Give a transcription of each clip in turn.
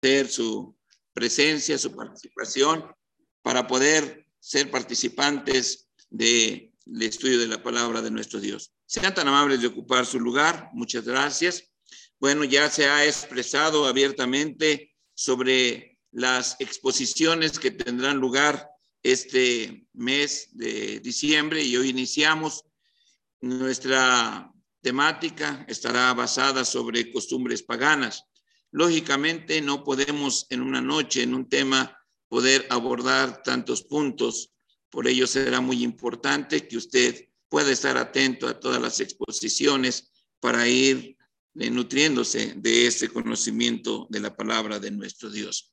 agradecer su presencia, su participación, para poder ser participantes del estudio de la palabra de nuestro Dios. Sean tan amables de ocupar su lugar. Muchas gracias. Bueno, ya se ha expresado abiertamente sobre las exposiciones que tendrán lugar este mes de diciembre y hoy iniciamos. Nuestra temática estará basada sobre costumbres paganas. Lógicamente no podemos en una noche, en un tema, poder abordar tantos puntos. Por ello será muy importante que usted pueda estar atento a todas las exposiciones para ir nutriéndose de ese conocimiento de la palabra de nuestro Dios.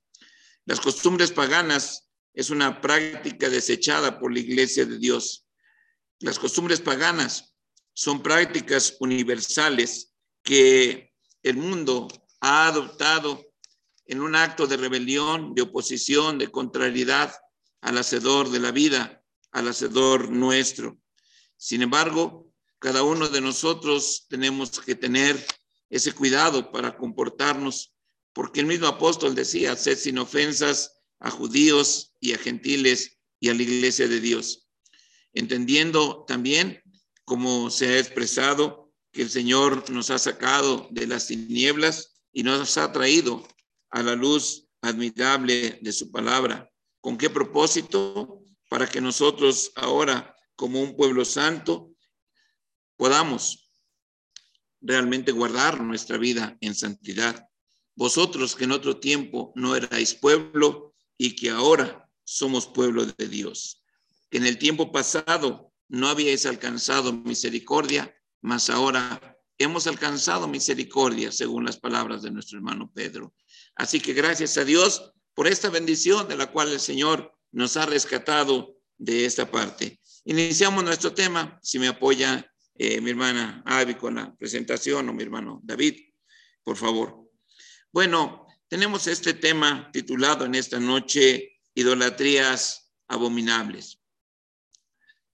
Las costumbres paganas es una práctica desechada por la iglesia de Dios. Las costumbres paganas son prácticas universales que el mundo ha adoptado en un acto de rebelión, de oposición, de contrariedad al hacedor de la vida, al hacedor nuestro. Sin embargo, cada uno de nosotros tenemos que tener ese cuidado para comportarnos, porque el mismo apóstol decía, sed sin ofensas a judíos y a gentiles y a la iglesia de Dios, entendiendo también, como se ha expresado, que el Señor nos ha sacado de las tinieblas y nos ha traído a la luz admirable de su palabra. ¿Con qué propósito? Para que nosotros ahora, como un pueblo santo, podamos realmente guardar nuestra vida en santidad. Vosotros que en otro tiempo no erais pueblo y que ahora somos pueblo de Dios. Que en el tiempo pasado no habíais alcanzado misericordia, mas ahora hemos alcanzado misericordia, según las palabras de nuestro hermano Pedro. Así que gracias a Dios por esta bendición de la cual el Señor nos ha rescatado de esta parte. Iniciamos nuestro tema. Si me apoya eh, mi hermana Avi con la presentación o mi hermano David, por favor. Bueno, tenemos este tema titulado en esta noche, idolatrías abominables.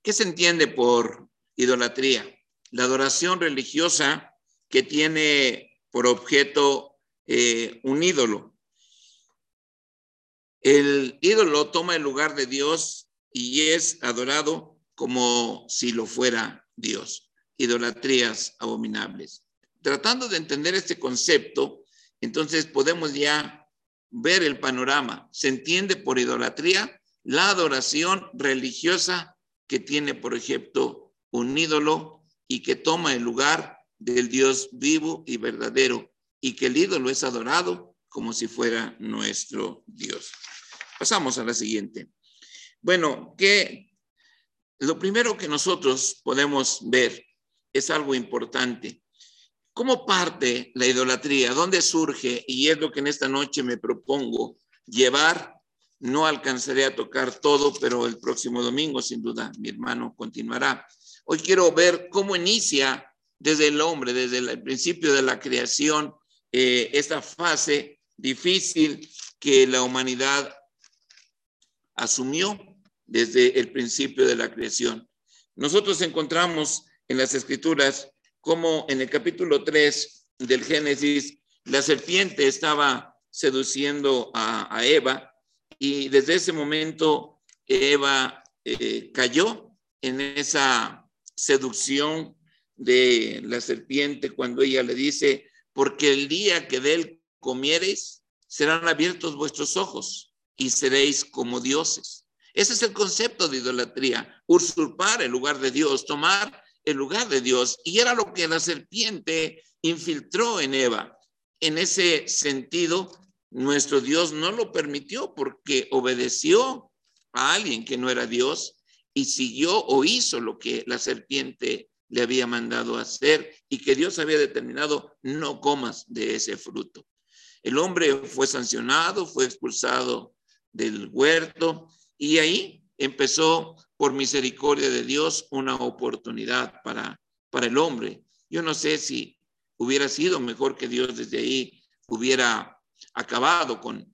¿Qué se entiende por idolatría? La adoración religiosa que tiene por objeto eh, un ídolo. El ídolo toma el lugar de Dios y es adorado como si lo fuera Dios idolatrías abominables. Tratando de entender este concepto, entonces podemos ya ver el panorama. Se entiende por idolatría la adoración religiosa que tiene, por ejemplo, un ídolo y que toma el lugar del Dios vivo y verdadero y que el ídolo es adorado como si fuera nuestro Dios. Pasamos a la siguiente. Bueno, que lo primero que nosotros podemos ver es algo importante. ¿Cómo parte la idolatría? ¿Dónde surge? Y es lo que en esta noche me propongo llevar. No alcanzaré a tocar todo, pero el próximo domingo, sin duda, mi hermano continuará. Hoy quiero ver cómo inicia desde el hombre, desde el principio de la creación, eh, esta fase difícil que la humanidad asumió desde el principio de la creación. Nosotros encontramos en las escrituras como en el capítulo 3 del Génesis, la serpiente estaba seduciendo a, Eva y desde ese momento Eva eh, cayó en esa seducción de la serpiente cuando ella le dice, porque el día que de él comiereis, serán abiertos vuestros ojos y seréis como dioses. Ese es el concepto de idolatría, usurpar el lugar de Dios, tomar el lugar de Dios. Y era lo que la serpiente infiltró en Eva. En ese sentido, nuestro Dios no lo permitió porque obedeció a alguien que no era Dios y siguió o hizo lo que la serpiente le había mandado hacer y que Dios había determinado, no comas de ese fruto. El hombre fue sancionado, fue expulsado del huerto y ahí empezó por misericordia de Dios, una oportunidad para, para el hombre. Yo no sé si hubiera sido mejor que Dios desde ahí hubiera acabado con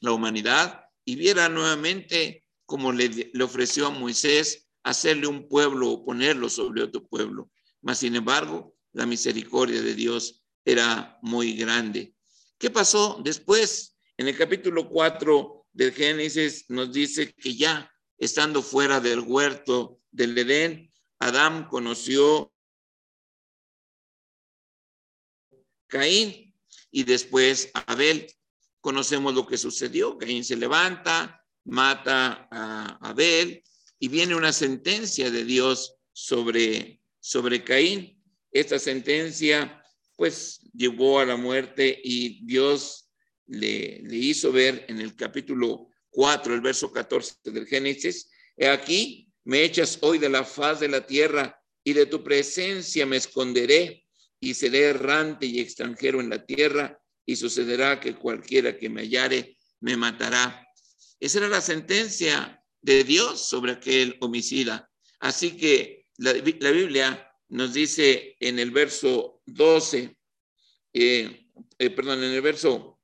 la humanidad y viera nuevamente como le, ofreció a Moisés hacerle un pueblo o ponerlo sobre otro pueblo. Mas, sin embargo, la misericordia de Dios era muy grande. ¿Qué pasó después? En el capítulo 4 del Génesis nos dice que ya estando fuera del huerto del Edén, Adán conoció Caín y después Abel. Conocemos lo que sucedió. Caín se levanta, mata a Abel y viene una sentencia de Dios sobre, sobre Caín. Esta sentencia pues llevó a la muerte y Dios le, le hizo ver en el capítulo 4, el verso 14 del Génesis, aquí, me echas hoy de la faz de la tierra y de tu presencia me esconderé y seré errante y extranjero en la tierra y sucederá que cualquiera que me hallare me matará. Esa era la sentencia de Dios sobre aquel homicida. Así que la, Biblia nos dice en el verso 12, eh, eh, perdón, en el verso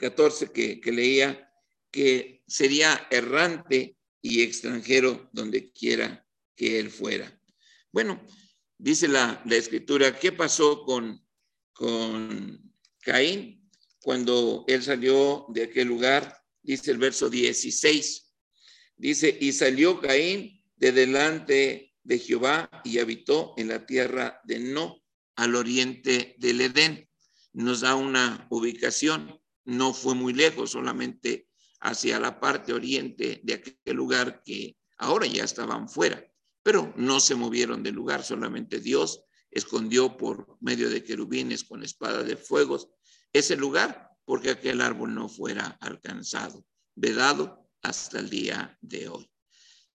14 eh, que, leía, que sería errante y extranjero donde quiera que él fuera. Bueno, dice la, la escritura, ¿qué pasó con, con Caín cuando él salió de aquel lugar? Dice el verso 16. Dice, y salió Caín de delante de Jehová y habitó en la tierra de No, al oriente del Edén. Nos da una ubicación, no fue muy lejos, solamente hacia la parte oriente de aquel lugar que ahora ya estaban fuera, pero no se movieron del lugar, solamente Dios escondió por medio de querubines con espada de fuegos ese lugar porque aquel árbol no fuera alcanzado, vedado hasta el día de hoy.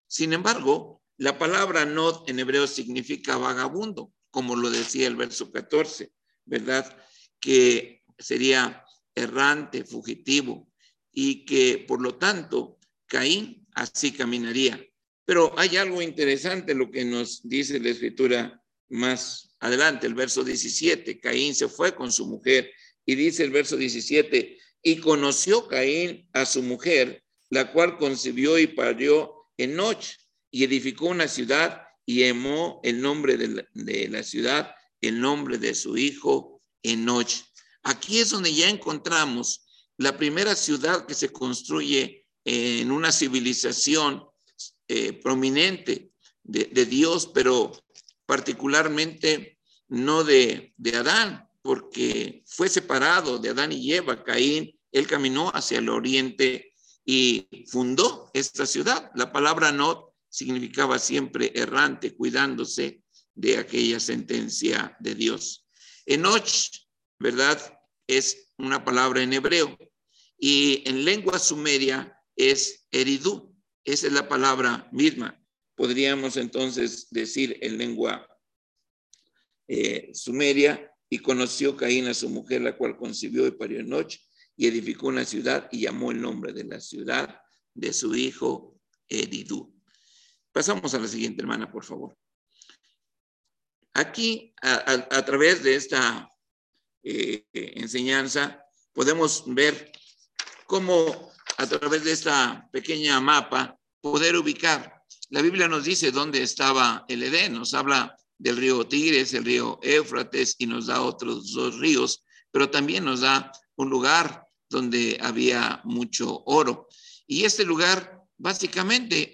Sin embargo, la palabra not en hebreo significa vagabundo, como lo decía el verso 14, ¿verdad? Que sería errante, fugitivo, y que por lo tanto Caín así caminaría. Pero hay algo interesante lo que nos dice la escritura más adelante, el verso 17. Caín se fue con su mujer y dice el verso 17, y conoció Caín a su mujer, la cual concibió y parió en noche y edificó una ciudad y emó el nombre de la, de ciudad, el nombre de su hijo en noche. Aquí es donde ya encontramos la primera ciudad que se construye en una civilización eh, prominente de, Dios, pero particularmente no de, de Adán, porque fue separado de Adán y Eva, Caín, él caminó hacia el oriente y fundó esta ciudad. La palabra not significaba siempre errante, cuidándose de aquella sentencia de Dios. Enoch, ¿verdad? Es una palabra en hebreo y en lengua sumeria es eridú. Esa es la palabra misma. Podríamos entonces decir en lengua eh, sumeria, y conoció Caín a su mujer, la cual concibió y parió en noche, y edificó una ciudad y llamó el nombre de la ciudad de su hijo Eridú. Pasamos a la siguiente hermana, por favor. Aquí, a, través de esta eh, enseñanza, podemos ver cómo a través de esta pequeña mapa poder ubicar. La Biblia nos dice dónde estaba el Edén, nos habla del río Tigres, el río Éufrates y nos da otros dos ríos, pero también nos da un lugar donde había mucho oro. Y este lugar básicamente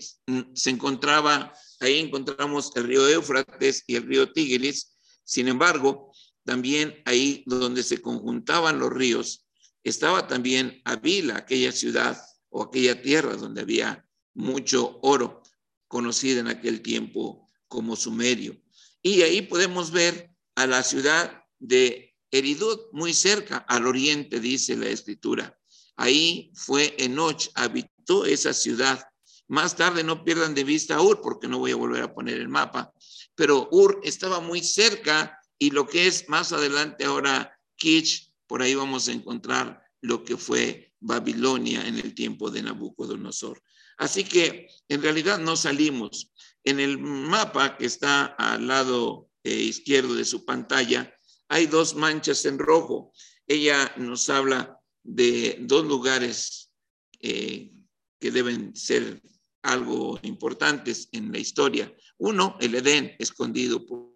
se encontraba, ahí encontramos el río Éufrates y el río Tigris. Sin embargo, también ahí donde se conjuntaban los ríos, estaba también Avila, aquella ciudad o aquella tierra donde había mucho oro, conocida en aquel tiempo como Sumerio. Y ahí podemos ver a la ciudad de Eridut, muy cerca, al oriente, dice la escritura. Ahí fue Enoch, habitó esa ciudad. Más tarde no pierdan de vista Ur, porque no voy a volver a poner el mapa, pero Ur estaba muy cerca y lo que es más adelante ahora Kitch por ahí vamos a encontrar lo que fue Babilonia en el tiempo de Nabucodonosor. Así que en realidad no salimos. En el mapa que está al lado eh, izquierdo de su pantalla hay dos manchas en rojo. Ella nos habla de dos lugares eh, que deben ser algo importantes en la historia. Uno, el Edén, escondido por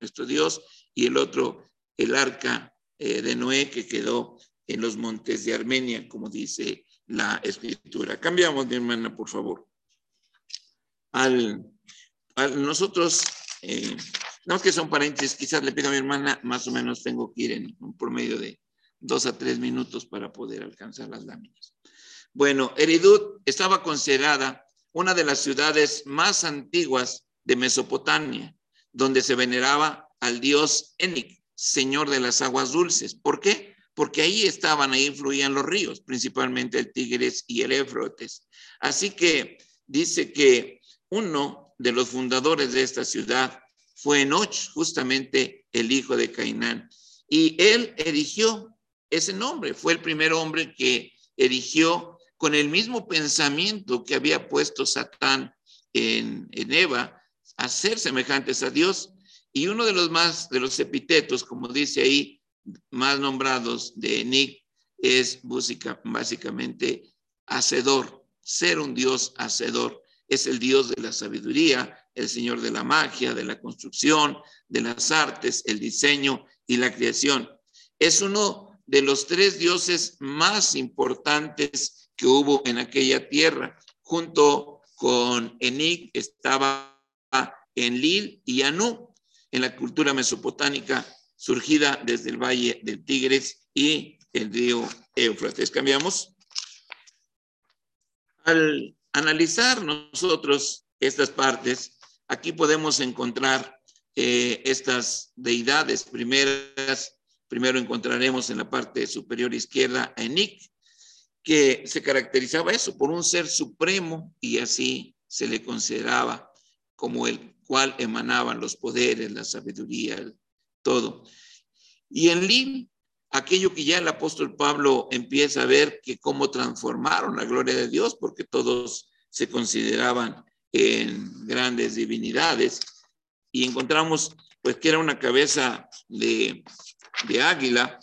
nuestro Dios, y el otro, el arca eh, de Noé que quedó en los montes de Armenia, como dice la escritura. Cambiamos, mi hermana, por favor. Al, nosotros, eh, no que son paréntesis, quizás le pido a mi hermana, más o menos tengo que ir en un promedio de dos a tres minutos para poder alcanzar las láminas. Bueno, Eridut estaba considerada una de las ciudades más antiguas de Mesopotamia, donde se veneraba al dios Enik, señor de las aguas dulces. ¿Por qué? Porque ahí estaban, ahí fluían los ríos, principalmente el Tigres y el Éfrotes. Así que dice que uno de los fundadores de esta ciudad fue Enoch, justamente el hijo de Cainán. Y él erigió ese nombre, fue el primer hombre que erigió con el mismo pensamiento que había puesto Satán en, Eva, a ser semejantes a Dios. Y uno de los más, de los epítetos, como dice ahí, más nombrados de Nick, es básicamente hacedor, ser un Dios hacedor. Es el Dios de la sabiduría, el Señor de la magia, de la construcción, de las artes, el diseño y la creación. Es uno de los tres dioses más importantes que hubo en aquella tierra. Junto con Enic estaba en Lil y Anu, en la cultura mesopotámica surgida desde el valle del Tigres y el río Éufrates. Cambiamos. Al analizar nosotros estas partes, aquí podemos encontrar eh, estas deidades primeras. Primero encontraremos en la parte superior izquierda a Enik, que se caracterizaba eso por un ser supremo y así se le consideraba como el cual emanaban los poderes, la sabiduría, todo. Y en Lil, aquello que ya el apóstol Pablo empieza a ver que cómo transformaron la gloria de Dios, porque todos se consideraban en grandes divinidades, y encontramos pues que era una cabeza de, águila,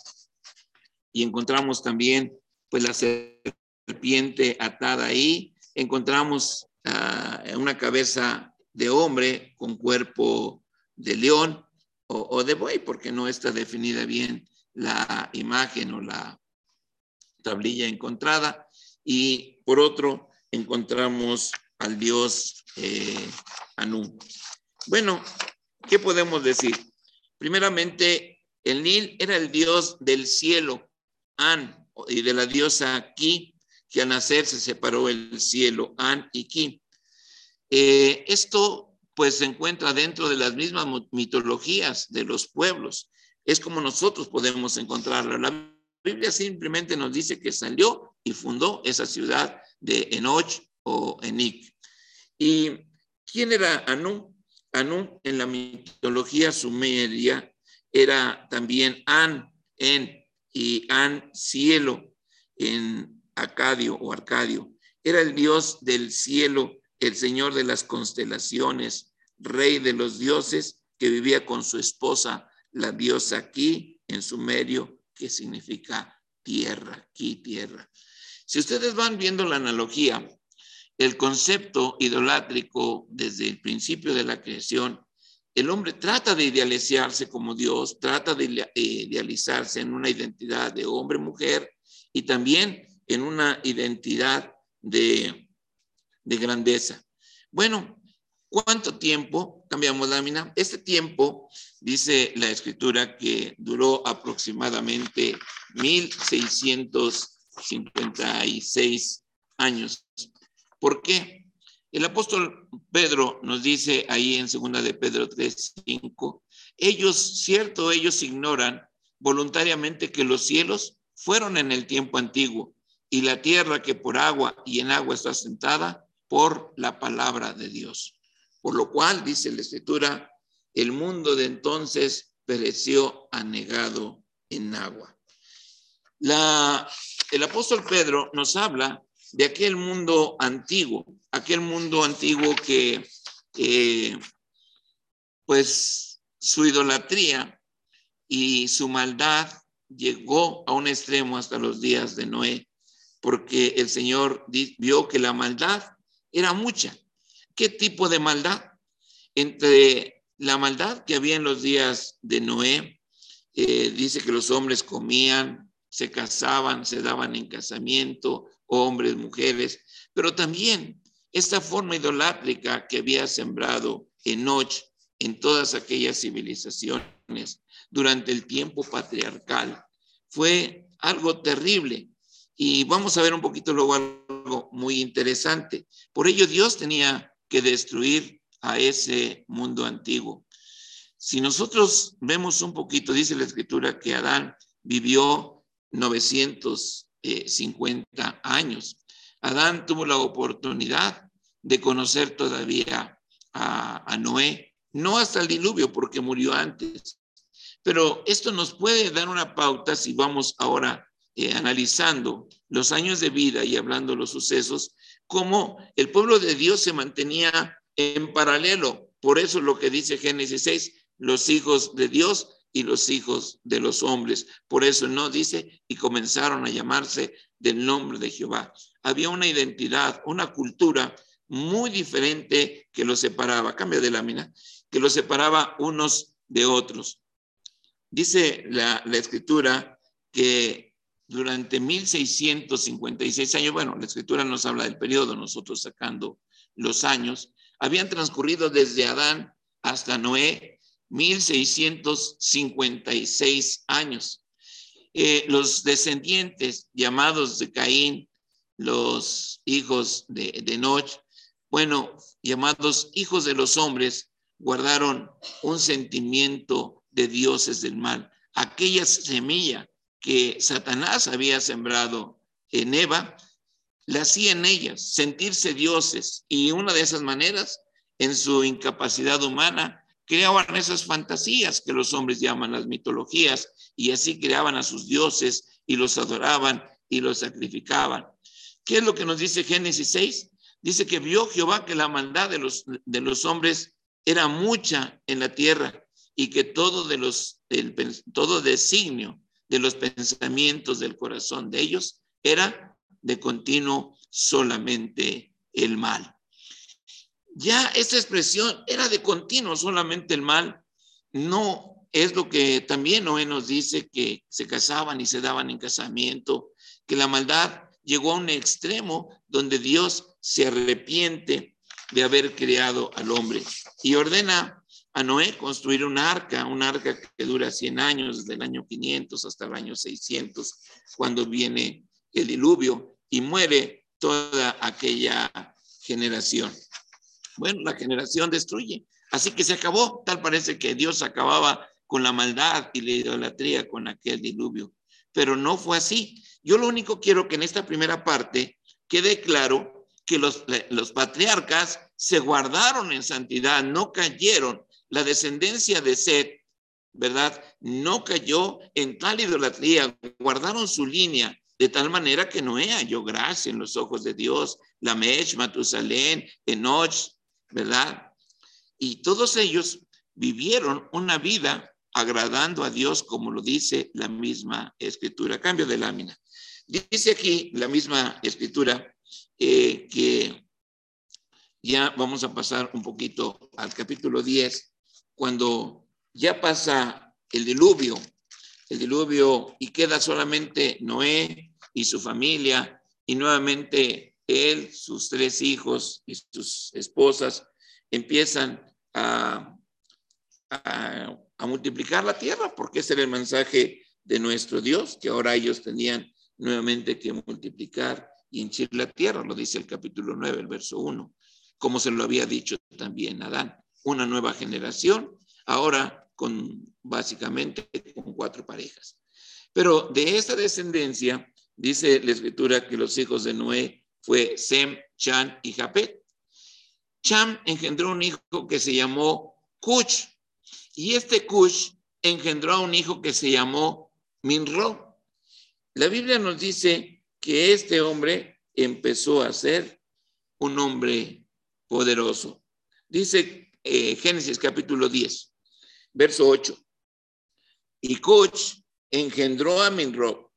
y encontramos también pues la serpiente atada ahí, encontramos uh, una cabeza de hombre con cuerpo de león o, de buey, porque no está definida bien la imagen o la tablilla encontrada. Y por otro, encontramos al dios eh, Anú. Bueno, ¿qué podemos decir? Primeramente, el Nil era el dios del cielo, An, y de la diosa Ki, que al nacer se separó el cielo, An y Ki. Eh, esto pues se encuentra dentro de las mismas mitologías de los pueblos. Es como nosotros podemos encontrarlo. La Biblia simplemente nos dice que salió y fundó esa ciudad de Enoch o Enik. ¿Y quién era Anu? Anu en la mitología sumeria era también An, En y An, cielo en Acadio o Arcadio. Era el dios del cielo el señor de las constelaciones, rey de los dioses, que vivía con su esposa, la diosa aquí en sumerio, que significa tierra, aquí tierra. Si ustedes van viendo la analogía, el concepto idolátrico desde el principio de la creación, el hombre trata de idealizarse como Dios, trata de eh, idealizarse en una identidad de hombre-mujer y también en una identidad de de grandeza. Bueno, ¿cuánto tiempo? Cambiamos lámina. Este tiempo, dice la escritura, que duró aproximadamente 1656 años. ¿Por qué? El apóstol Pedro nos dice ahí en segunda de Pedro 3:5, ellos, cierto, ellos ignoran voluntariamente que los cielos fueron en el tiempo antiguo y la tierra que por agua y en agua está sentada por la palabra de Dios. Por lo cual, dice la escritura, el mundo de entonces pereció anegado en agua. El apóstol Pedro nos habla de aquel mundo antiguo, aquel mundo antiguo que, pues, su idolatría y su maldad llegó a un extremo hasta los días de Noé, porque el Señor vio que la maldad era mucha. ¿Qué tipo de maldad? Entre la maldad que había en los días de Noé, eh, dice que los hombres comían se casaban, se daban en casamiento, hombres, mujeres, pero también esta forma idolátrica que había sembrado Enoch en todas aquellas civilizaciones durante el tiempo patriarcal fue algo terrible. Y vamos a ver un poquito luego algo muy interesante. Por ello Dios tenía que destruir a ese mundo antiguo. Si nosotros vemos un poquito, dice la escritura que Adán vivió 950 años. Adán tuvo la oportunidad de conocer todavía a, Noé, no hasta el diluvio porque murió antes, pero esto nos puede dar una pauta si vamos ahora eh, analizando los años de vida y hablando los sucesos, cómo el pueblo de Dios se mantenía en paralelo. Por eso lo que dice Génesis 6, los hijos de Dios y los hijos de los hombres. Por eso no dice, y comenzaron a llamarse del nombre de Jehová. Había una identidad, una cultura muy diferente que los separaba, cambio de lámina, que los separaba unos de otros. Dice la, la escritura que durante 1656 años, bueno, la escritura nos habla del periodo, nosotros sacando los años, habían transcurrido desde Adán hasta Noé 1656 años. Eh, los descendientes llamados de Caín, los hijos de, de bueno, llamados hijos de los hombres, guardaron un sentimiento de dioses del mal. Aquella semilla que Satanás había sembrado en Eva, la hacía en ellas, sentirse dioses. Y una de esas maneras, en su incapacidad humana, creaban esas fantasías que los hombres llaman las mitologías y así creaban a sus dioses y los adoraban y los sacrificaban. ¿Qué es lo que nos dice Génesis 6? Dice que vio Jehová que la maldad de los, de los hombres era mucha en la tierra y que todo, de los, todo designio de los pensamientos del corazón de ellos era de continuo solamente el mal. Ya esta expresión era de continuo, solamente el mal no es lo que también Noé nos dice que se casaban y se daban en casamiento, que la maldad llegó a un extremo donde Dios se arrepiente de haber creado al hombre y ordena a Noé construir un arca, un arca que dura 100 años, desde el año 500 hasta el año 600, cuando viene el diluvio y muere toda aquella generación. Bueno, la generación destruye. Así que se acabó. Tal parece que Dios acababa con la maldad y la idolatría con aquel diluvio. Pero no fue así. Yo lo único quiero que en esta primera parte quede claro que los, los patriarcas se guardaron en santidad, no cayeron. La descendencia de Seth, ¿verdad? No cayó en tal idolatría, guardaron su línea de tal manera que Noé halló gracia en los ojos de Dios. Lamech, Matusalén, Enoch, ¿verdad? Y todos ellos vivieron una vida agradando a Dios, como lo dice la misma escritura. Cambio de lámina. Dice aquí la misma escritura eh, que ya vamos a pasar un poquito al capítulo 10, cuando ya pasa el diluvio, el diluvio y queda solamente Noé y su familia y nuevamente él, sus tres hijos y sus esposas empiezan a, multiplicar la tierra, porque ese era el mensaje de nuestro Dios, que ahora ellos tenían nuevamente que multiplicar y henchir la tierra, lo dice el capítulo 9, el verso 1, como se lo había dicho también Adán, una nueva generación, ahora con básicamente con cuatro parejas. Pero de esta descendencia, dice la escritura que los hijos de Noé fue Sem, Chan y Japet. Cham engendró un hijo que se llamó Cush y este Cush engendró a un hijo que se llamó Minro. La Biblia nos dice que este hombre empezó a ser un hombre poderoso. Dice eh, Génesis capítulo 10, verso 8. Y Cush engendró a Minro.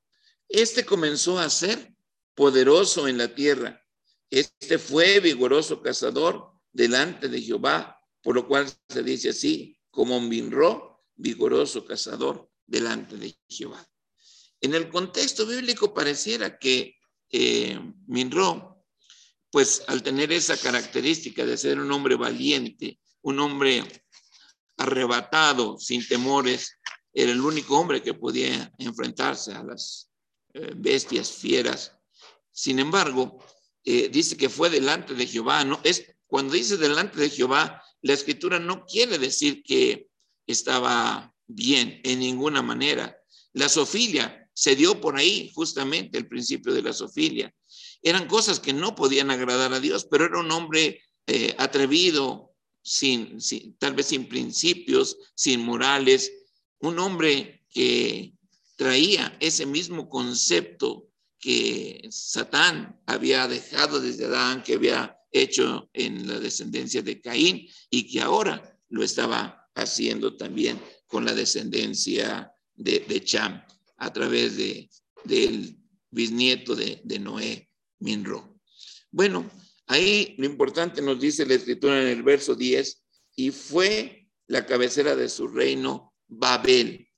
Este comenzó a ser poderoso en la tierra. Este fue vigoroso cazador delante de Jehová, por lo cual se dice así, como un vinro, vigoroso cazador delante de Jehová. En el contexto bíblico pareciera que eh, Minro, pues al tener esa característica de ser un hombre valiente, un hombre arrebatado, sin temores, era el único hombre que podía enfrentarse a las eh, bestias fieras. Sin embargo, eh, dice que fue delante de Jehová, ¿no? Es cuando dice delante de Jehová, la escritura no quiere decir que estaba bien en ninguna manera. La sofilia se dio por ahí, justamente el principio de la sofilia. Eran cosas que no podían agradar a Dios, pero era un hombre eh, atrevido, sin, tal vez sin principios, sin morales, un hombre que traía ese mismo concepto que Satán había dejado desde Adán, que había hecho en la descendencia de Caín y que ahora lo estaba haciendo también con la descendencia de, de Cham a través de, del bisnieto de, de Noé, Minro. Bueno, ahí lo importante nos dice la escritura en el verso 10, y fue la cabecera de su reino Babel.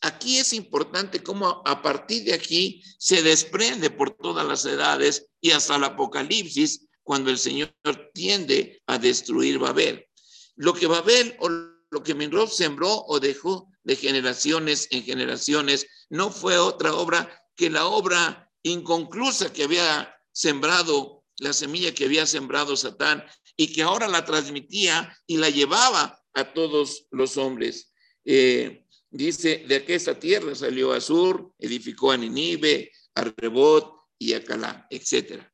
Aquí es importante cómo a partir de aquí se desprende por todas las edades y hasta el Apocalipsis cuando el Señor tiende a destruir Babel. Lo que Babel o lo que Minrob sembró o dejó de generaciones en generaciones no fue otra obra que la obra inconclusa que había sembrado, la semilla que había sembrado Satán y que ahora la transmitía y la llevaba a todos los hombres. Eh, dice, de aquella tierra salió Azur, edificó a Ninive, a Rebot y a Calá, etcétera.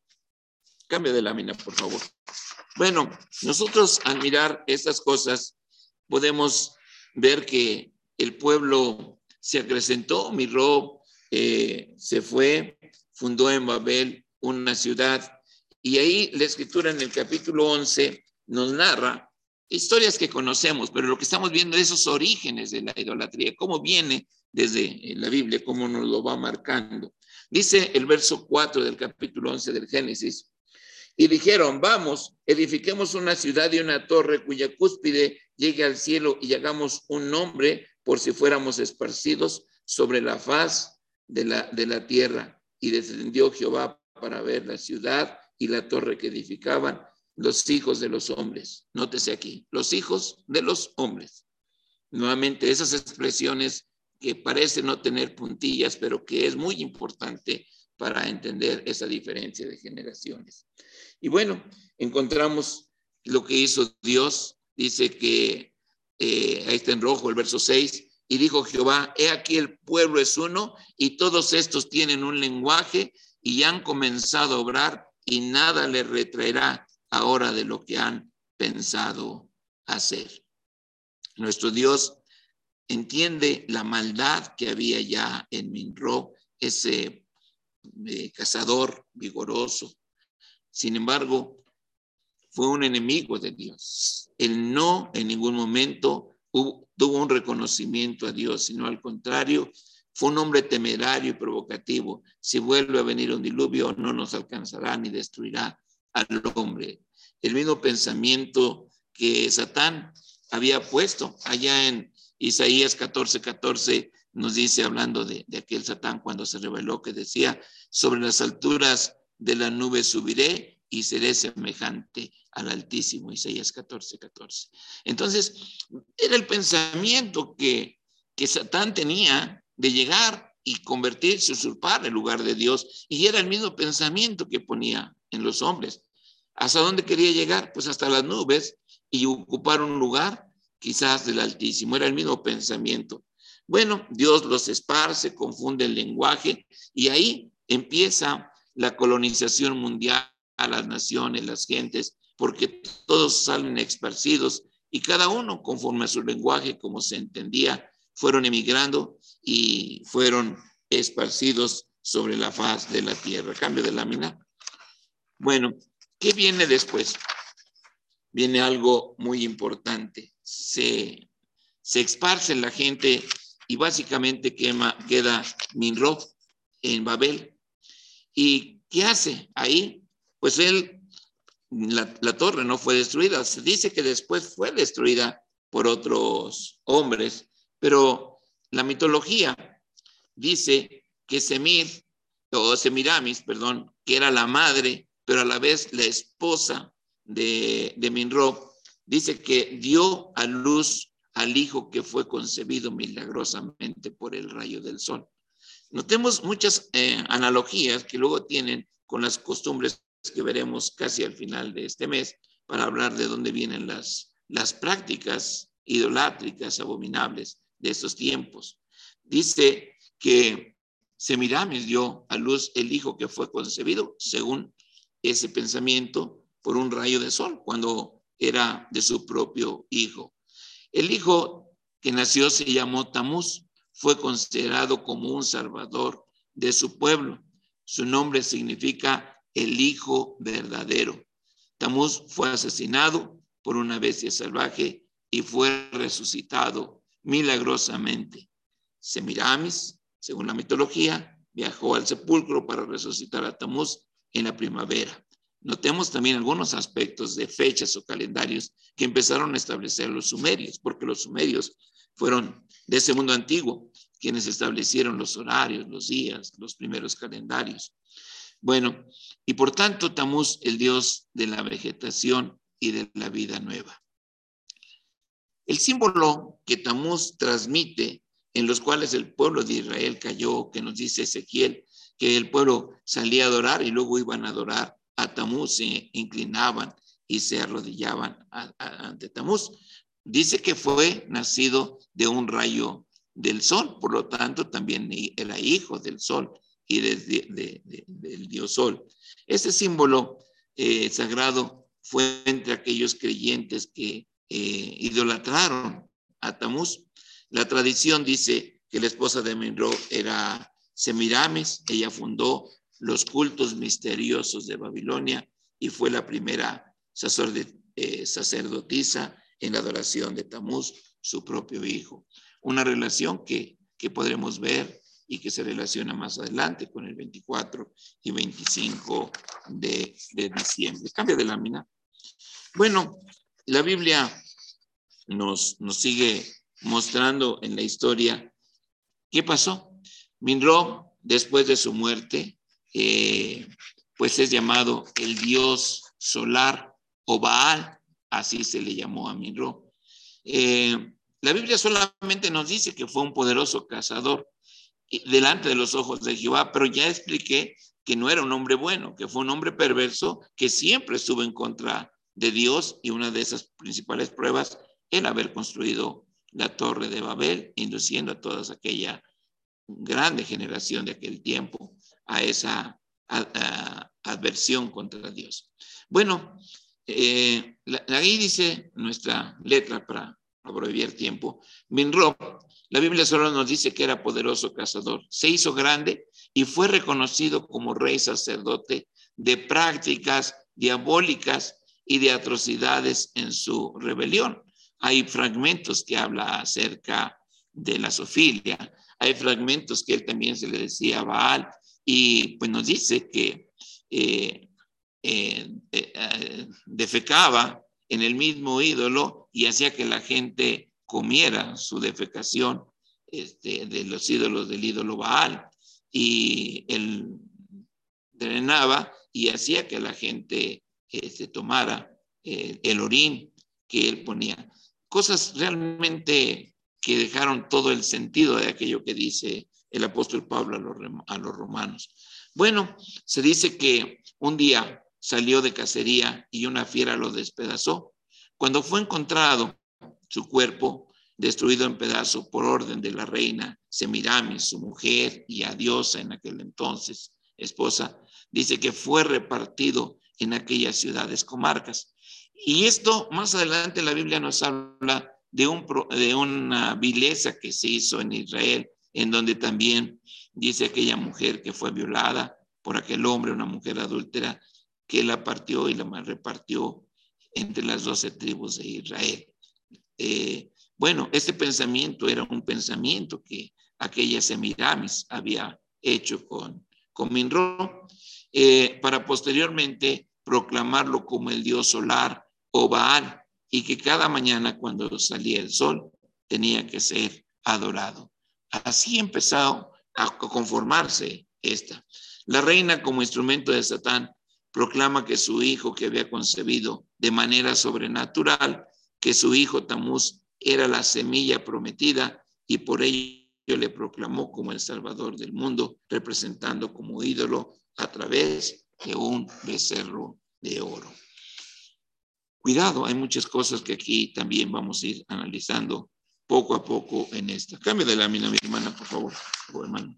Cambio de lámina, por favor. Bueno, nosotros al mirar estas cosas podemos ver que el pueblo se acrecentó, Miró eh, se fue, fundó en Babel una ciudad y ahí la escritura en el capítulo 11 nos narra historias que conocemos, pero lo que estamos viendo es esos orígenes de la idolatría, cómo viene desde la Biblia, cómo nos lo va marcando. Dice el verso 4 del capítulo 11 del Génesis, y dijeron, vamos, edifiquemos una ciudad y una torre cuya cúspide llegue al cielo y hagamos un nombre por si fuéramos esparcidos sobre la faz de la, de la tierra. Y descendió Jehová para ver la ciudad y la torre que edificaban los hijos de los hombres. Nótese aquí, los hijos de los hombres. Nuevamente, esas expresiones que parecen no tener puntillas, pero que es muy importante para entender esa diferencia de generaciones. Y bueno, encontramos lo que hizo Dios. Dice que, eh, ahí está en rojo el verso 6, y dijo Jehová, he aquí el pueblo es uno y todos estos tienen un lenguaje y han comenzado a obrar y nada le retraerá ahora de lo que han pensado hacer. Nuestro Dios entiende la maldad que había ya en Minro, ese eh, cazador vigoroso. Sin embargo, fue un enemigo de Dios. Él no en ningún momento tuvo un reconocimiento a Dios, sino al contrario, fue un hombre temerario y provocativo. Si vuelve a venir un diluvio, no nos alcanzará ni destruirá al hombre. El mismo pensamiento que Satán había puesto allá en Isaías 14, 14, nos dice, hablando de, aquel Satán cuando se reveló, que decía, sobre las alturas de la nube subiré y seré semejante al Altísimo, Isaías 14, 14. Entonces, era el pensamiento que, que Satán tenía de llegar y convertirse, usurpar el lugar de Dios. Y era el mismo pensamiento que ponía en los hombres. ¿Hasta dónde quería llegar? Pues hasta las nubes y ocupar un lugar quizás del Altísimo. Era el mismo pensamiento. Bueno, Dios los esparce, confunde el lenguaje y ahí empieza la colonización mundial a las naciones, las gentes, porque todos salen esparcidos y cada uno conforme a su lenguaje, como se entendía, fueron emigrando y fueron esparcidos sobre la faz de la tierra. Cambio de lámina. Bueno, ¿qué viene después? Viene algo muy importante. Se, se esparce la gente y básicamente quema, queda Minroth en Babel. ¿Y qué hace ahí? Pues él, la torre no fue destruida. Se dice que después fue destruida por otros hombres, pero la mitología dice que Semir, o Semiramis, perdón, que era la madre, pero a la vez la esposa de, de Minrob, dice que dio a luz al hijo que fue concebido milagrosamente por el rayo del sol. Notemos muchas eh, analogías que luego tienen con las costumbres que veremos casi al final de este mes para hablar de dónde vienen las, las prácticas idolátricas, abominables de estos tiempos. Dice que Semiramis dio a luz el hijo que fue concebido según ese pensamiento por un rayo de sol, cuando era de su propio hijo. El hijo que nació se llamó Tamuz, fue considerado como un salvador de su pueblo. Su nombre significa el hijo verdadero. Tamuz fue asesinado por una bestia salvaje y fue resucitado milagrosamente. Semiramis, según la mitología, viajó al sepulcro para resucitar a Tamuz en la primavera. Notemos también algunos aspectos de fechas o calendarios que empezaron a establecer los sumerios, porque los sumerios fueron de ese mundo antiguo quienes establecieron los horarios, los días, los primeros calendarios. Bueno, y por tanto Tamuz, el dios de la vegetación y de la vida nueva. El símbolo que Tamuz transmite, en los cuales el pueblo de Israel cayó, que nos dice Ezequiel, que el pueblo salía a adorar y luego iban a adorar a Tamuz, se inclinaban y se arrodillaban ante Tamuz. Dice que fue nacido de un rayo del sol, por lo tanto también era hijo del sol y del dios sol. Este símbolo eh, sagrado fue entre aquellos creyentes que eh, idolatraron a Tamuz. La tradición dice que la esposa de Minro era Semiramis, ella fundó los cultos misteriosos de Babilonia y fue la primera eh, sacerdotisa en la adoración de Tamuz, su propio hijo. Una relación que, que podremos ver y que se relaciona más adelante con el 24 y 25 de, de diciembre. Cambia de lámina. Bueno, la Biblia nos, nos sigue mostrando en la historia qué pasó. Minro, después de su muerte, eh, pues es llamado el dios solar o Baal, así se le llamó a Minro. Eh, la Biblia solamente nos dice que fue un poderoso cazador delante de los ojos de Jehová, pero ya expliqué que no era un hombre bueno, que fue un hombre perverso que siempre estuvo en contra de Dios y una de esas principales pruebas era haber construido la torre de Babel, induciendo a toda aquella grande generación de aquel tiempo a esa adversión contra Dios. Bueno, eh, ahí dice nuestra letra para abreviar tiempo, Minrob, la Biblia solo nos dice que era poderoso cazador, se hizo grande y fue reconocido como rey sacerdote de prácticas diabólicas y de atrocidades en su rebelión. Hay fragmentos que habla acerca de la sofilia, hay fragmentos que él también se le decía a Baal y pues nos dice que eh, eh, eh, defecaba en el mismo ídolo y hacía que la gente comiera su defecación este, de los ídolos del ídolo Baal y él drenaba y hacía que la gente este, tomara el orín que él ponía. Cosas realmente que dejaron todo el sentido de aquello que dice el apóstol Pablo a los, romanos. Bueno, se dice que un día salió de cacería y una fiera lo despedazó. Cuando fue encontrado su cuerpo destruido en pedazos por orden de la reina Semiramis, su mujer y adiosa en aquel entonces, esposa, dice que fue repartido en aquellas ciudades comarcas. Y esto más adelante la Biblia nos habla de, un, de una vileza que se hizo en Israel, en donde también dice aquella mujer que fue violada por aquel hombre, una mujer adúltera, que la partió y la repartió entre las doce tribus de Israel. Eh, bueno, este pensamiento era un pensamiento que aquella Semiramis había hecho con, con Minro, eh, para posteriormente proclamarlo como el dios solar o Baal, y que cada mañana cuando salía el sol tenía que ser adorado. Así empezó a conformarse esta. La reina como instrumento de Satán proclama que su hijo que había concebido de manera sobrenatural, que su hijo Tamuz era la semilla prometida y por ello le proclamó como el Salvador del mundo, representando como ídolo a través de un becerro de oro. Cuidado, hay muchas cosas que aquí también vamos a ir analizando poco a poco en esta. Cambio de lámina, mi hermana, por favor, hermano.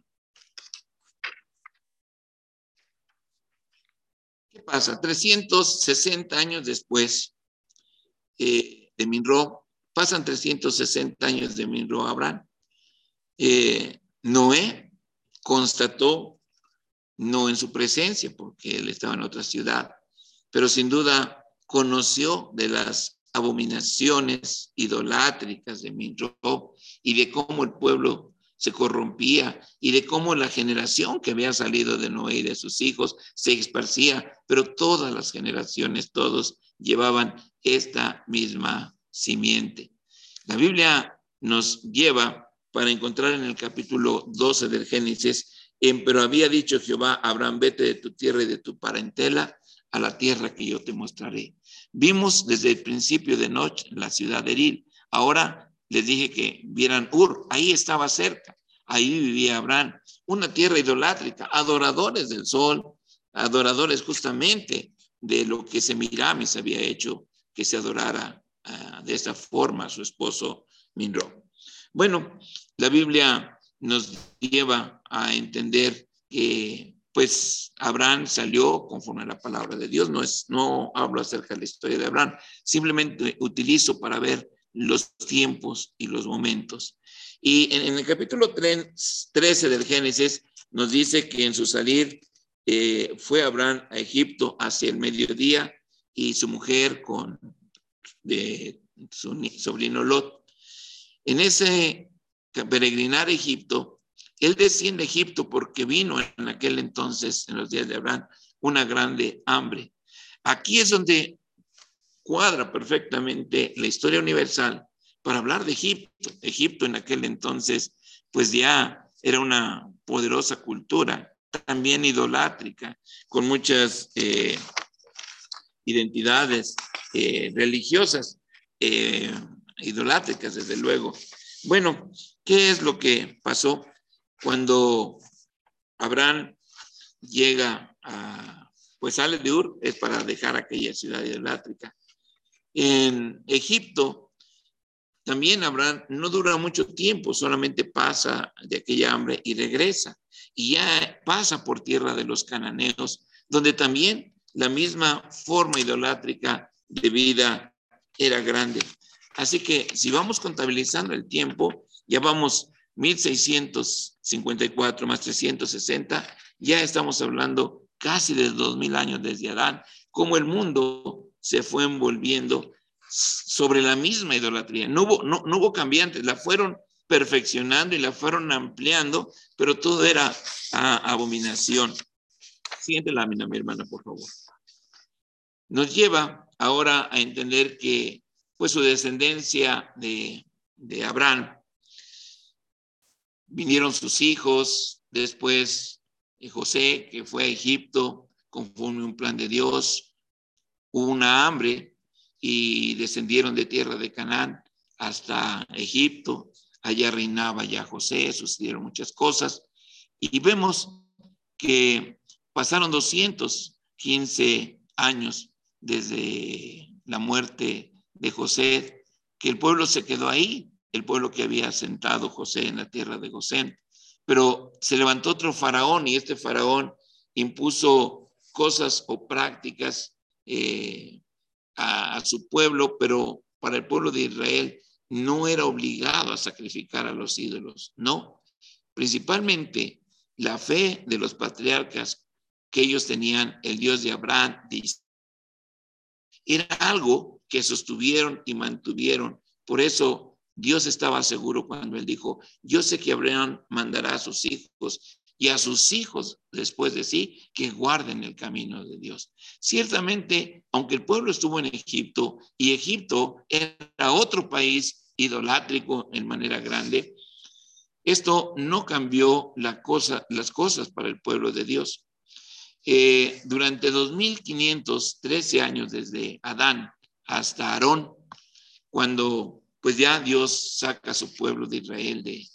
¿Qué pasa? 360 años después eh, de Minro, pasan 360 años de Minro Abraham. Eh, Noé constató, no en su presencia, porque él estaba en otra ciudad, pero sin duda conoció de las abominaciones idolátricas de Minro y de cómo el pueblo se corrompía y de cómo la generación que había salido de Noé y de sus hijos se esparcía, pero todas las generaciones, todos llevaban esta misma simiente. La Biblia nos lleva para encontrar en el capítulo 12 del Génesis, en, pero había dicho Jehová, Abraham, vete de tu tierra y de tu parentela a la tierra que yo te mostraré. Vimos desde el principio de noche la ciudad de Eril. Ahora les dije que vieran Ur, ahí estaba cerca, ahí vivía Abraham, una tierra idolátrica, adoradores del sol, adoradores justamente de lo que Semiramis había hecho que se adorara ah, de esta forma a su esposo Minro. Bueno, la Biblia nos lleva a entender que pues Abraham salió conforme a la palabra de Dios. No, es, no hablo acerca de la historia de Abraham, simplemente utilizo para ver los tiempos y los momentos. Y en, el capítulo 13 del Génesis nos dice que en su salir eh, fue Abraham a Egipto hacia el mediodía y su mujer con su sobrino Lot. En ese peregrinar a Egipto, él desciende a Egipto porque vino en aquel entonces, en los días de Abraham, una grande hambre. Aquí es donde cuadra perfectamente la historia universal para hablar de Egipto. Egipto en aquel entonces, pues ya era una poderosa cultura, también idolátrica, con muchas eh, identidades eh, religiosas, eh, idolátricas, desde luego. Bueno, ¿qué es lo que pasó cuando Abraham llega a, pues sale de Ur, es para dejar aquella ciudad idolátrica en Egipto, también Abraham no dura mucho tiempo, solamente pasa de aquella hambre y regresa. Y ya pasa por tierra de los cananeos, donde también la misma forma idolátrica de vida era grande. Así que si vamos contabilizando el tiempo, ya vamos 1654 más 360, ya estamos hablando casi de 2000 años desde Adán, como el mundo se fue envolviendo sobre la misma idolatría. No hubo, no, hubo cambiantes, la fueron perfeccionando y la fueron ampliando, pero todo era abominación. Siguiente lámina, mi hermana, por favor. Nos lleva ahora a entender que fue su descendencia de, de Abraham. Vinieron sus hijos, después José, que fue a Egipto conforme un plan de Dios, hubo una hambre y descendieron de tierra de Canaán hasta Egipto. Allá reinaba ya José, sucedieron muchas cosas. Y vemos que pasaron 215 años desde la muerte de José, que el pueblo se quedó ahí, el pueblo que había asentado José en la tierra de Gosén. Pero se levantó otro faraón y este faraón impuso cosas o prácticas eh, a, su pueblo, pero para el pueblo de Israel no era obligado a sacrificar a los ídolos, no. Principalmente la fe de los patriarcas que ellos tenían, el Dios de Abraham, era algo que sostuvieron y mantuvieron. Por eso Dios estaba seguro cuando él dijo, yo sé que Abraham mandará a sus hijos y a sus hijos después de sí que guarden el camino de Dios. Ciertamente, aunque el pueblo estuvo en Egipto y Egipto era otro país idolátrico en manera grande, Esto no cambió las cosas para el pueblo de Dios. Eh, durante 2513 años desde Adán hasta Aarón, cuando pues ya Dios saca a su pueblo de Israel de,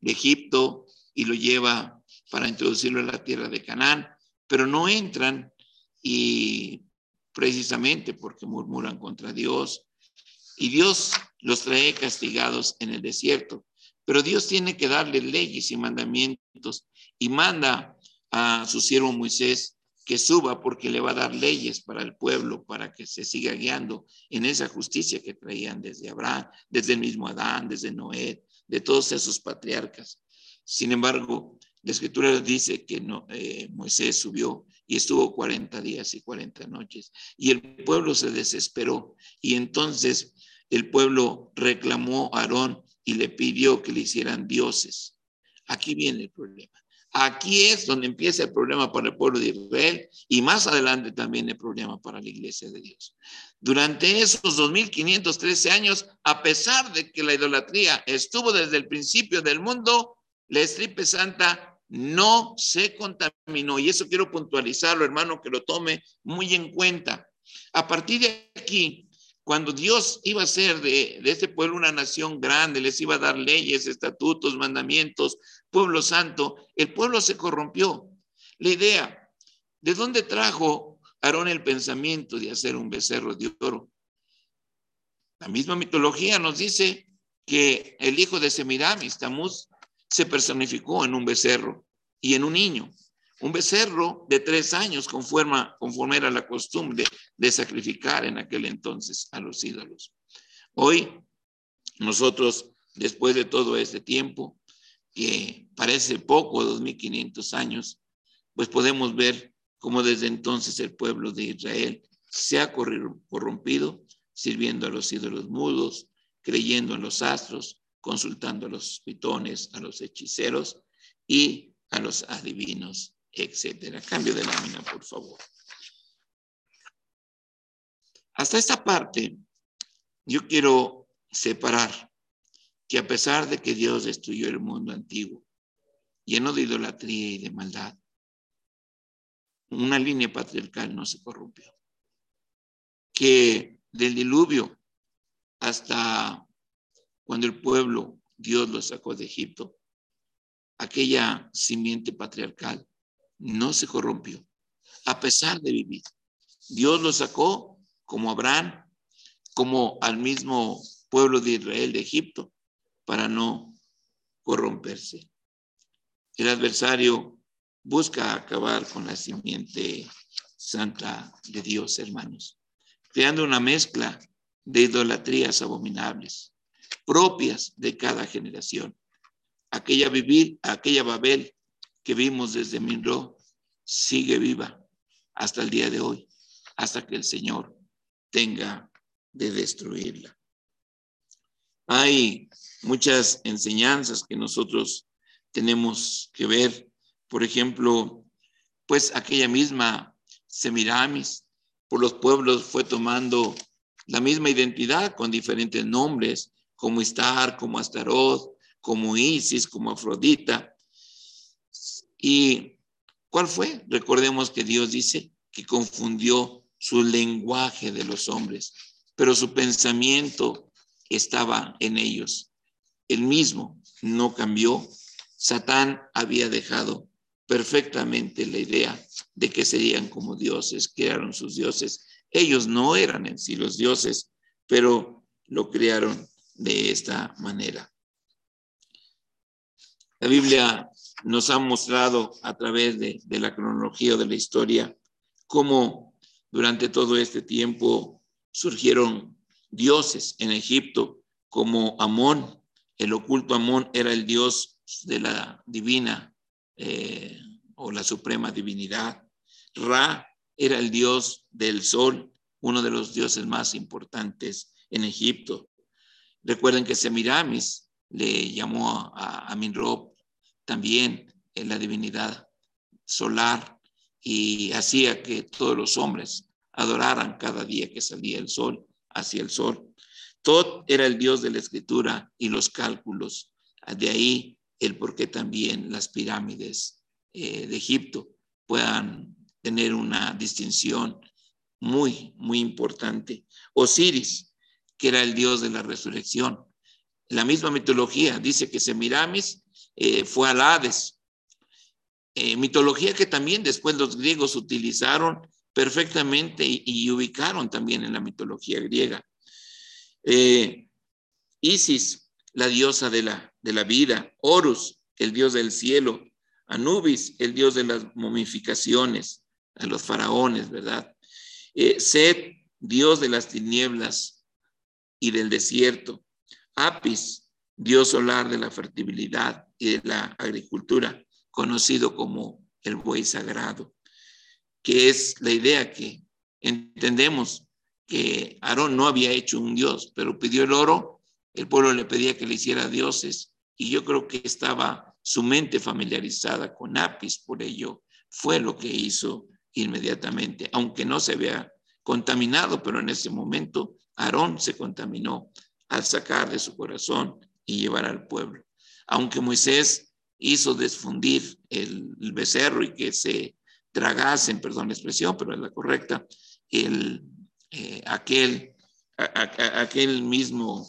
de Egipto y lo lleva para introducirlo en la tierra de Canaán, pero no entran y precisamente porque murmuran contra Dios y Dios los trae castigados en el desierto. Pero Dios tiene que darle leyes y mandamientos y manda a su siervo Moisés que suba porque le va a dar leyes para el pueblo, para que se siga guiando en esa justicia que traían desde Abraham, desde el mismo Adán, desde Noé, de todos esos patriarcas. Sin embargo, la escritura dice que no, eh, Moisés subió y estuvo 40 días y 40 noches y el pueblo se desesperó y entonces el pueblo reclamó a Aarón y le pidió que le hicieran dioses. Aquí viene el problema. Aquí es donde empieza el problema para el pueblo de Israel y más adelante también el problema para la iglesia de Dios. Durante esos 2513 años, a pesar de que la idolatría estuvo desde el principio del mundo, la estripe santa no se contaminó. Y eso quiero puntualizarlo, hermano, que lo tome muy en cuenta. A partir de aquí, cuando Dios iba a ser de, de, este pueblo una nación grande, les iba a dar leyes, estatutos, mandamientos, pueblo santo, el pueblo se corrompió. La idea, ¿de dónde trajo Aarón el pensamiento de hacer un becerro de oro? La misma mitología nos dice que el hijo de Semiramis, Tamuz, se personificó en un becerro y en un niño. Un becerro de tres años conforme, conforme era la costumbre de sacrificar en aquel entonces a los ídolos. Hoy, nosotros, después de todo este tiempo, que parece poco, 2500 años, pues podemos ver cómo desde entonces el pueblo de Israel se ha corrompido, sirviendo a los ídolos mudos, creyendo en los astros, consultando a los pitones, a los hechiceros y a los adivinos etcétera. Cambio de lámina, por favor. Hasta esta parte, yo quiero separar que a pesar de que Dios destruyó el mundo antiguo, lleno de idolatría y de maldad, una línea patriarcal no se corrompió. Que del diluvio hasta cuando el pueblo, Dios lo sacó de Egipto, aquella simiente patriarcal no se corrompió, a pesar de vivir. Dios lo sacó como Abraham, como al mismo pueblo de Israel de Egipto, para no corromperse. El adversario busca acabar con la simiente santa de Dios, hermanos, creando una mezcla de idolatrías abominables propias de cada generación. Aquella vivir, aquella Babel que vimos desde Minro sigue viva hasta el día de hoy, hasta que el Señor tenga de destruirla. Hay muchas enseñanzas que nosotros tenemos que ver. Por ejemplo, pues aquella misma Semiramis por los pueblos fue tomando la misma identidad con diferentes nombres, como Istar, como Astaroth, como Isis, como Afrodita, ¿Y cuál fue? Recordemos que Dios dice que confundió su lenguaje de los hombres, pero su pensamiento estaba en ellos. El mismo no cambió. Satán había dejado perfectamente la idea de que serían como dioses, crearon sus dioses. Ellos no eran en sí los dioses, pero lo crearon de esta manera. La Biblia nos ha mostrado a través de, la cronología de la historia cómo durante todo este tiempo surgieron dioses en Egipto como Amón. El oculto Amón era el dios de la divina eh, o la suprema divinidad. Ra era el dios del sol, uno de los dioses más importantes en Egipto. Recuerden que Semiramis le llamó a, Minrob también en la divinidad solar y hacía que todos los hombres adoraran cada día que salía el sol hacia el sol. Todo era el dios de la escritura y los cálculos. De ahí el por qué también las pirámides eh, de Egipto puedan tener una distinción muy, muy importante. Osiris, que era el dios de la resurrección. La misma mitología dice que Semiramis eh, fue al Hades. Eh, mitología que también después los griegos utilizaron perfectamente y, ubicaron también en la mitología griega. Isis, la diosa de la, de la vida, Horus, el dios del cielo, Anubis, el dios de las momificaciones, a los faraones, ¿verdad? Eh, Set, dios de las tinieblas y del desierto. Apis, dios solar de la fertilidad y de la agricultura, conocido como el buey sagrado, que es la idea que entendemos que Aarón no había hecho un dios, pero pidió el oro, el pueblo le pedía que le hiciera dioses, y yo creo que estaba su mente familiarizada con Apis, por ello fue lo que hizo inmediatamente, aunque no se había contaminado, pero en ese momento Aarón se contaminó al sacar de su corazón y llevar al pueblo. Aunque Moisés hizo desfundir el, becerro y que se tragasen, perdón la expresión, pero es la correcta, eh, aquel, aquel mismo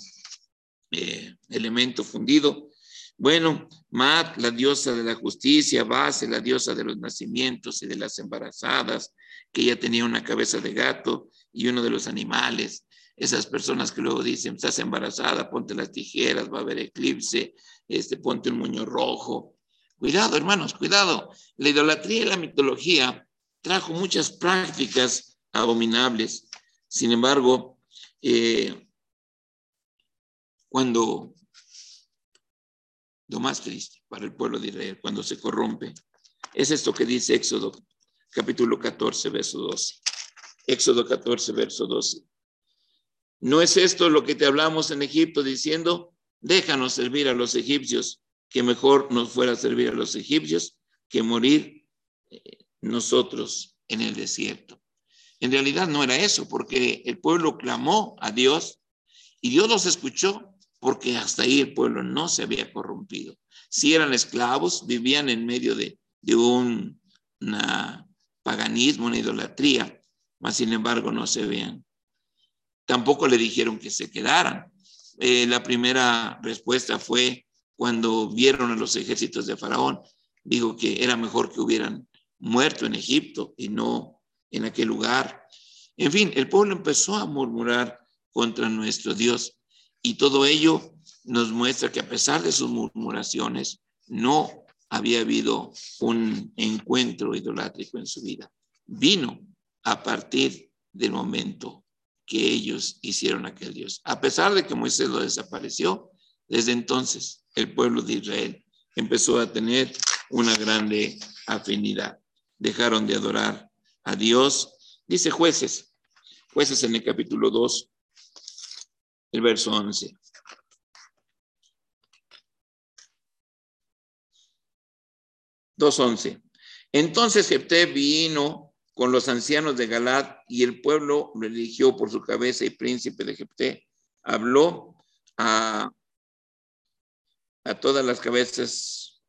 eh, elemento fundido. Bueno, Mat, la diosa de la justicia, Base, la diosa de los nacimientos y de las embarazadas, que ella tenía una cabeza de gato y uno de los animales. Esas personas que luego dicen, estás embarazada, ponte las tijeras, va a haber eclipse, este, ponte un muño rojo. Cuidado, hermanos, cuidado. La idolatría y la mitología trajo muchas prácticas abominables. Sin embargo, eh, cuando lo más triste para el pueblo de Israel, cuando se corrompe, es esto que dice Éxodo capítulo 14, verso 12. Éxodo 14, verso 12. ¿No es esto lo que te hablamos en Egipto diciendo, déjanos servir a los egipcios, que mejor nos fuera servir a los egipcios que morir eh, nosotros en el desierto? En realidad no era eso, porque el pueblo clamó a Dios y Dios los escuchó, porque hasta ahí el pueblo no se había corrompido. Si eran esclavos, vivían en medio de, un, paganismo, una idolatría, mas sin embargo no se vean. Tampoco le dijeron que se quedaran. Eh, la primera respuesta fue cuando vieron a los ejércitos de Faraón, digo que era mejor que hubieran muerto en Egipto y no en aquel lugar. En fin, el pueblo empezó a murmurar contra nuestro Dios y todo ello nos muestra que a pesar de sus murmuraciones, no había habido un encuentro idolátrico en su vida. Vino a partir del momento que ellos hicieron aquel Dios. A pesar de que Moisés lo desapareció, desde entonces el pueblo de Israel empezó a tener una grande afinidad. Dejaron de adorar a Dios. Dice jueces, jueces en el capítulo 2, el verso 11. 2.11. Entonces Jepté vino con los ancianos de Galad y el pueblo lo eligió por su cabeza y príncipe de Jepté. Habló a, a todas las cabezas.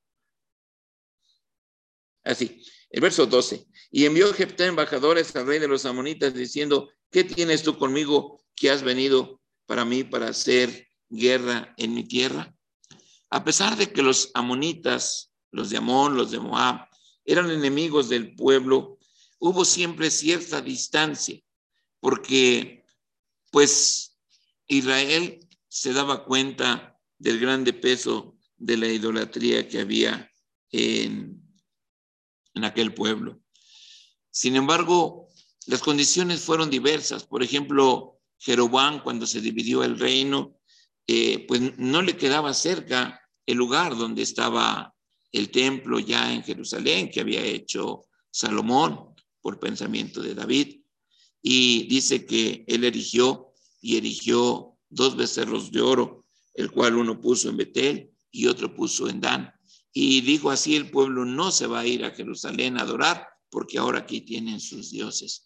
Así, el verso 12. Y envió Jepté embajadores al rey de los amonitas diciendo, ¿qué tienes tú conmigo que has venido para mí para hacer guerra en mi tierra? A pesar de que los amonitas los de Amón, los de Moab, eran enemigos del pueblo, hubo siempre cierta distancia, porque pues Israel se daba cuenta del grande peso de la idolatría que había en, en aquel pueblo. Sin embargo, las condiciones fueron diversas. Por ejemplo, Jeroboam, cuando se dividió el reino, eh, pues no le quedaba cerca el lugar donde estaba el templo ya en Jerusalén que había hecho Salomón por pensamiento de David. Y dice que él erigió y erigió dos becerros de oro, el cual uno puso en Betel y otro puso en Dan. Y dijo así, el pueblo no se va a ir a Jerusalén a adorar, porque ahora aquí tienen sus dioses.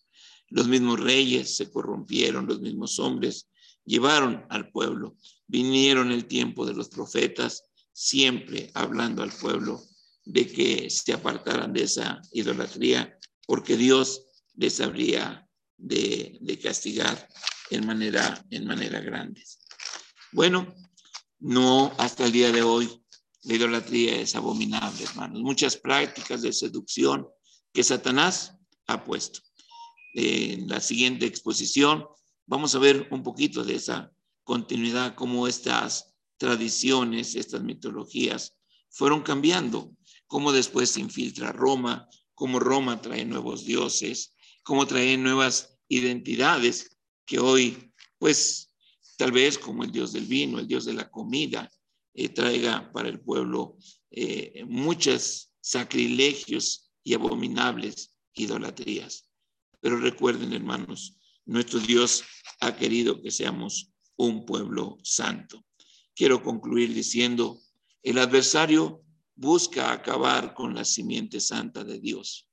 Los mismos reyes se corrompieron, los mismos hombres llevaron al pueblo. Vinieron el tiempo de los profetas siempre hablando al pueblo de que se apartaran de esa idolatría, porque Dios les habría de, castigar en manera, en manera grande. Bueno, no hasta el día de hoy la idolatría es abominable, hermanos. Muchas prácticas de seducción que Satanás ha puesto. En la siguiente exposición vamos a ver un poquito de esa continuidad, cómo estas tradiciones, estas mitologías fueron cambiando, cómo después se infiltra Roma, cómo Roma trae nuevos dioses, cómo trae nuevas identidades que hoy, pues, tal vez como el dios del vino, el dios de la comida, eh, traiga para el pueblo eh, muchos sacrilegios y abominables idolatrías. Pero recuerden, hermanos, nuestro Dios ha querido que seamos un pueblo santo. Quiero concluir diciendo, el adversario busca acabar con la simiente santa de Dios,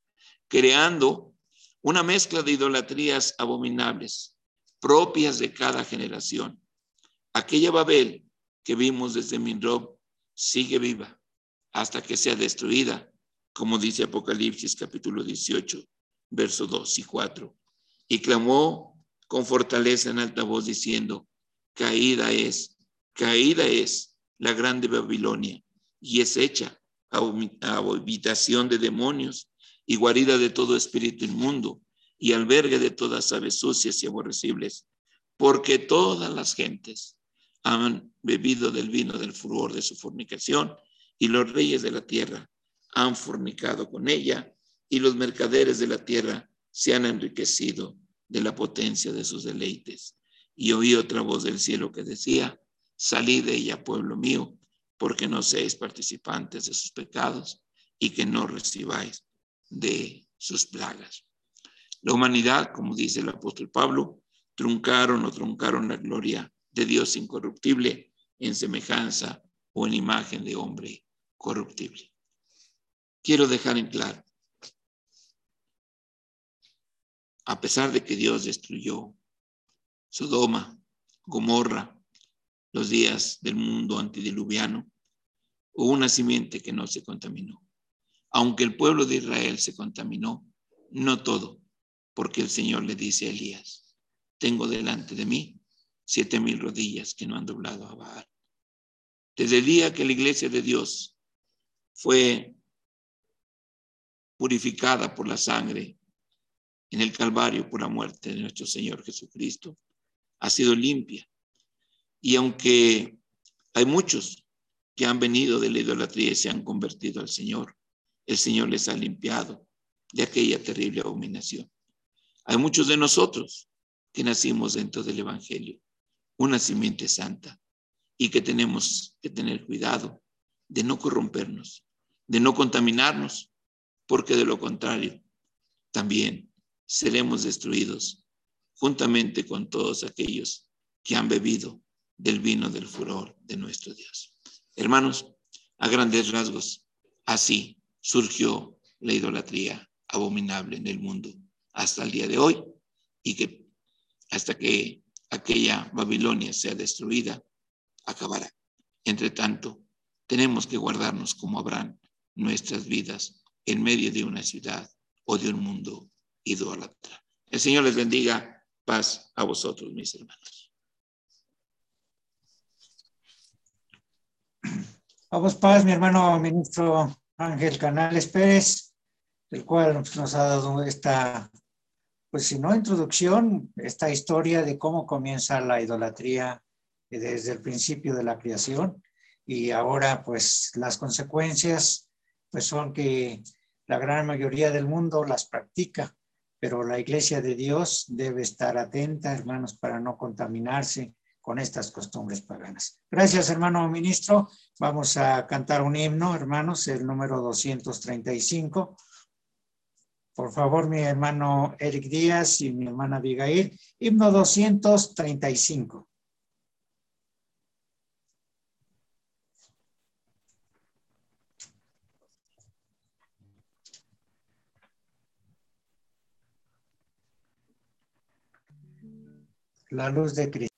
creando una mezcla de idolatrías abominables propias de cada generación. Aquella Babel que vimos desde Minrob sigue viva hasta que sea destruida, como dice Apocalipsis capítulo 18, verso 2 y 4. Y clamó con fortaleza en alta voz diciendo, caída es, caída es la grande Babilonia y es hecha a habitación de demonios y guarida de todo espíritu inmundo y albergue de todas aves sucias y aborrecibles, porque todas las gentes han bebido del vino del furor de su fornicación y los reyes de la tierra han fornicado con ella y los mercaderes de la tierra se han enriquecido de la potencia de sus deleites. Y oí otra voz del cielo que decía, salid de ella, pueblo mío, porque no seáis participantes de sus pecados y que no recibáis de sus plagas. La humanidad, como dice el apóstol Pablo, truncaron o truncaron la gloria de Dios incorruptible en semejanza o en imagen de hombre corruptible. Quiero dejar en claro a pesar de que Dios destruyó Sodoma, Gomorra, los días del mundo antediluviano, hubo una simiente que no se contaminó. Aunque el pueblo de Israel se contaminó, no todo, porque el Señor le dice a Elías, tengo delante de mí siete mil rodillas que no han doblado a Baal. Desde el día que la iglesia de Dios fue purificada por la sangre en el Calvario por la muerte de nuestro Señor Jesucristo, ha sido limpia. Y aunque hay muchos que han venido de la idolatría y se han convertido al Señor, el Señor les ha limpiado de aquella terrible abominación. Hay muchos de nosotros que nacimos dentro del Evangelio, una simiente santa, y que tenemos que tener cuidado de no corrompernos, de no contaminarnos, porque de lo contrario, también seremos destruidos juntamente con todos aquellos que han bebido del vino del furor de nuestro Dios. Hermanos, a grandes rasgos, así surgió la idolatría abominable en el mundo hasta el día de hoy y que hasta que aquella Babilonia sea destruida, acabará. Entre tanto, tenemos que guardarnos como habrán nuestras vidas en medio de una ciudad o de un mundo idólatra. El Señor les bendiga. Paz a vosotros, mis hermanos. Vamos, paz, mi hermano ministro Ángel Canales Pérez, el cual nos ha dado esta, pues si no introducción, esta historia de cómo comienza la idolatría desde el principio de la creación y ahora pues las consecuencias pues son que la gran mayoría del mundo las practica pero la iglesia de Dios debe estar atenta, hermanos, para no contaminarse con estas costumbres paganas. Gracias, hermano ministro. Vamos a cantar un himno, hermanos, el número 235. Por favor, mi hermano Eric Díaz y mi hermana Abigail, himno 235. La luz de Cristo.